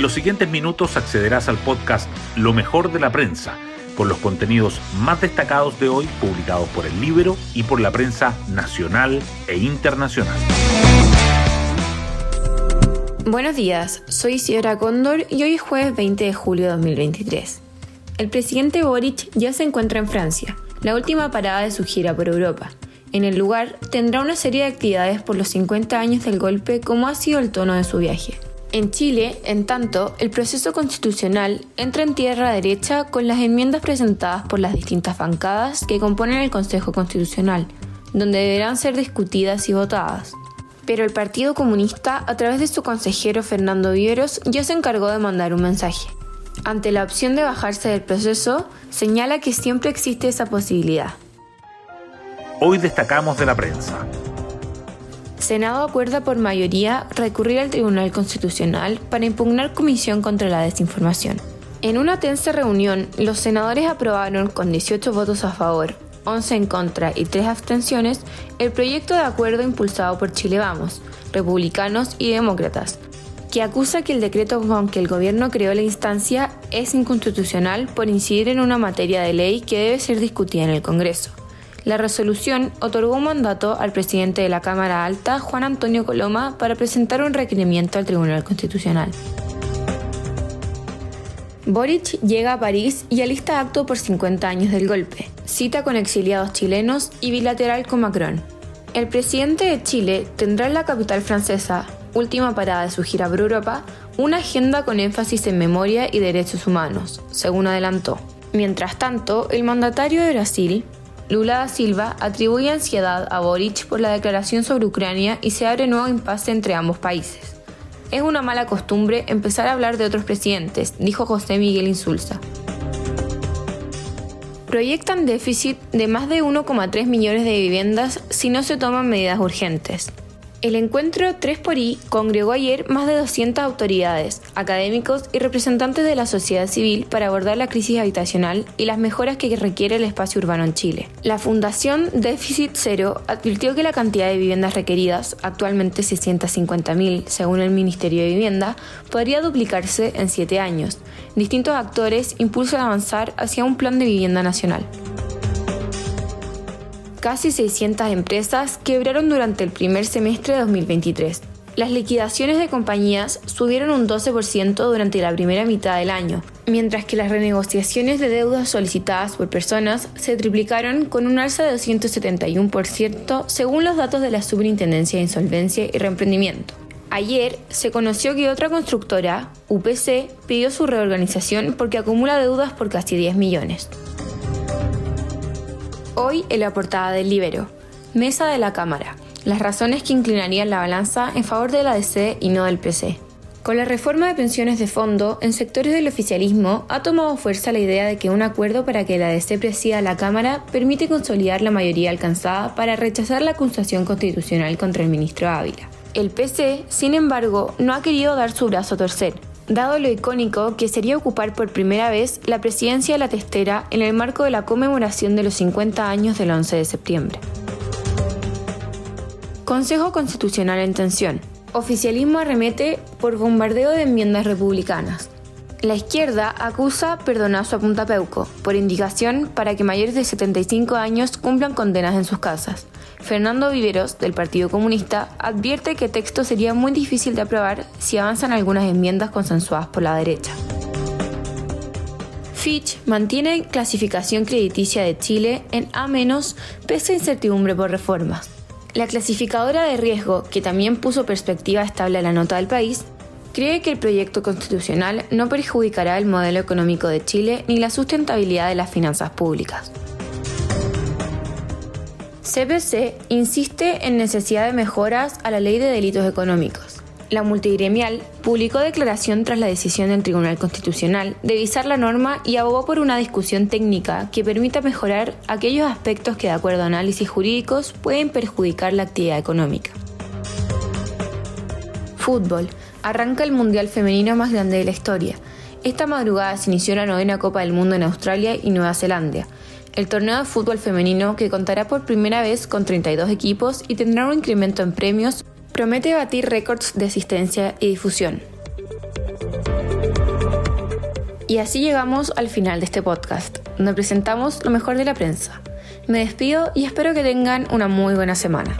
En los siguientes minutos accederás al podcast Lo mejor de la prensa, con los contenidos más destacados de hoy publicados por el Libro y por la prensa nacional e internacional. Buenos días, soy Isidora Cóndor y hoy es jueves 20 de julio de 2023. El presidente Boric ya se encuentra en Francia, la última parada de su gira por Europa. En el lugar tendrá una serie de actividades por los 50 años del golpe como ha sido el tono de su viaje. En Chile, en tanto, el proceso constitucional entra en tierra derecha con las enmiendas presentadas por las distintas bancadas que componen el Consejo Constitucional, donde deberán ser discutidas y votadas. Pero el Partido Comunista, a través de su consejero Fernando Viveros, ya se encargó de mandar un mensaje. Ante la opción de bajarse del proceso, señala que siempre existe esa posibilidad. Hoy destacamos de la prensa. Senado acuerda por mayoría recurrir al Tribunal Constitucional para impugnar comisión contra la desinformación. En una tensa reunión, los senadores aprobaron con 18 votos a favor, 11 en contra y 3 abstenciones el proyecto de acuerdo impulsado por Chile Vamos, republicanos y demócratas, que acusa que el decreto con que el gobierno creó la instancia es inconstitucional por incidir en una materia de ley que debe ser discutida en el Congreso. La resolución otorgó un mandato al presidente de la Cámara Alta, Juan Antonio Coloma, para presentar un requerimiento al Tribunal Constitucional. Boric llega a París y alista acto por 50 años del golpe, cita con exiliados chilenos y bilateral con Macron. El presidente de Chile tendrá en la capital francesa, última parada de su gira por Europa, una agenda con énfasis en memoria y derechos humanos, según adelantó. Mientras tanto, el mandatario de Brasil, Lula da Silva atribuye ansiedad a Boric por la declaración sobre Ucrania y se abre nuevo impasse entre ambos países. Es una mala costumbre empezar a hablar de otros presidentes, dijo José Miguel Insulza. Proyectan déficit de más de 1,3 millones de viviendas si no se toman medidas urgentes. El encuentro 3 por I congregó ayer más de 200 autoridades, académicos y representantes de la sociedad civil para abordar la crisis habitacional y las mejoras que requiere el espacio urbano en Chile. La Fundación Déficit Cero advirtió que la cantidad de viviendas requeridas, actualmente 650.000 según el Ministerio de Vivienda, podría duplicarse en 7 años. Distintos actores impulsan avanzar hacia un plan de vivienda nacional casi 600 empresas quebraron durante el primer semestre de 2023. Las liquidaciones de compañías subieron un 12% durante la primera mitad del año, mientras que las renegociaciones de deudas solicitadas por personas se triplicaron con un alza de 271% según los datos de la Superintendencia de Insolvencia y Reemprendimiento. Ayer se conoció que otra constructora, UPC, pidió su reorganización porque acumula deudas por casi 10 millones. Hoy en la portada del Libero. Mesa de la Cámara. Las razones que inclinarían la balanza en favor de la DC y no del PC. Con la reforma de pensiones de fondo, en sectores del oficialismo ha tomado fuerza la idea de que un acuerdo para que la DC presida la Cámara permite consolidar la mayoría alcanzada para rechazar la acusación constitucional contra el ministro Ávila. El PC, sin embargo, no ha querido dar su brazo a torcer dado lo icónico que sería ocupar por primera vez la presidencia de la testera en el marco de la conmemoración de los 50 años del 11 de septiembre. Consejo Constitucional en tensión. Oficialismo arremete por bombardeo de enmiendas republicanas. La izquierda acusa perdonazo a Punta Peuco por indicación para que mayores de 75 años cumplan condenas en sus casas. Fernando Viveros, del Partido Comunista, advierte que el texto sería muy difícil de aprobar si avanzan algunas enmiendas consensuadas por la derecha. Fitch mantiene clasificación crediticia de Chile en A- pese a incertidumbre por reformas. La clasificadora de riesgo, que también puso perspectiva estable a la nota del país, cree que el proyecto constitucional no perjudicará el modelo económico de Chile ni la sustentabilidad de las finanzas públicas. CPC insiste en necesidad de mejoras a la ley de delitos económicos. La multigremial publicó declaración tras la decisión del Tribunal Constitucional de visar la norma y abogó por una discusión técnica que permita mejorar aquellos aspectos que, de acuerdo a análisis jurídicos, pueden perjudicar la actividad económica. Fútbol. Arranca el Mundial Femenino más grande de la historia. Esta madrugada se inició la novena Copa del Mundo en Australia y Nueva Zelanda el torneo de fútbol femenino, que contará por primera vez con 32 equipos y tendrá un incremento en premios, promete batir récords de asistencia y difusión. Y así llegamos al final de este podcast, donde presentamos lo mejor de la prensa. Me despido y espero que tengan una muy buena semana.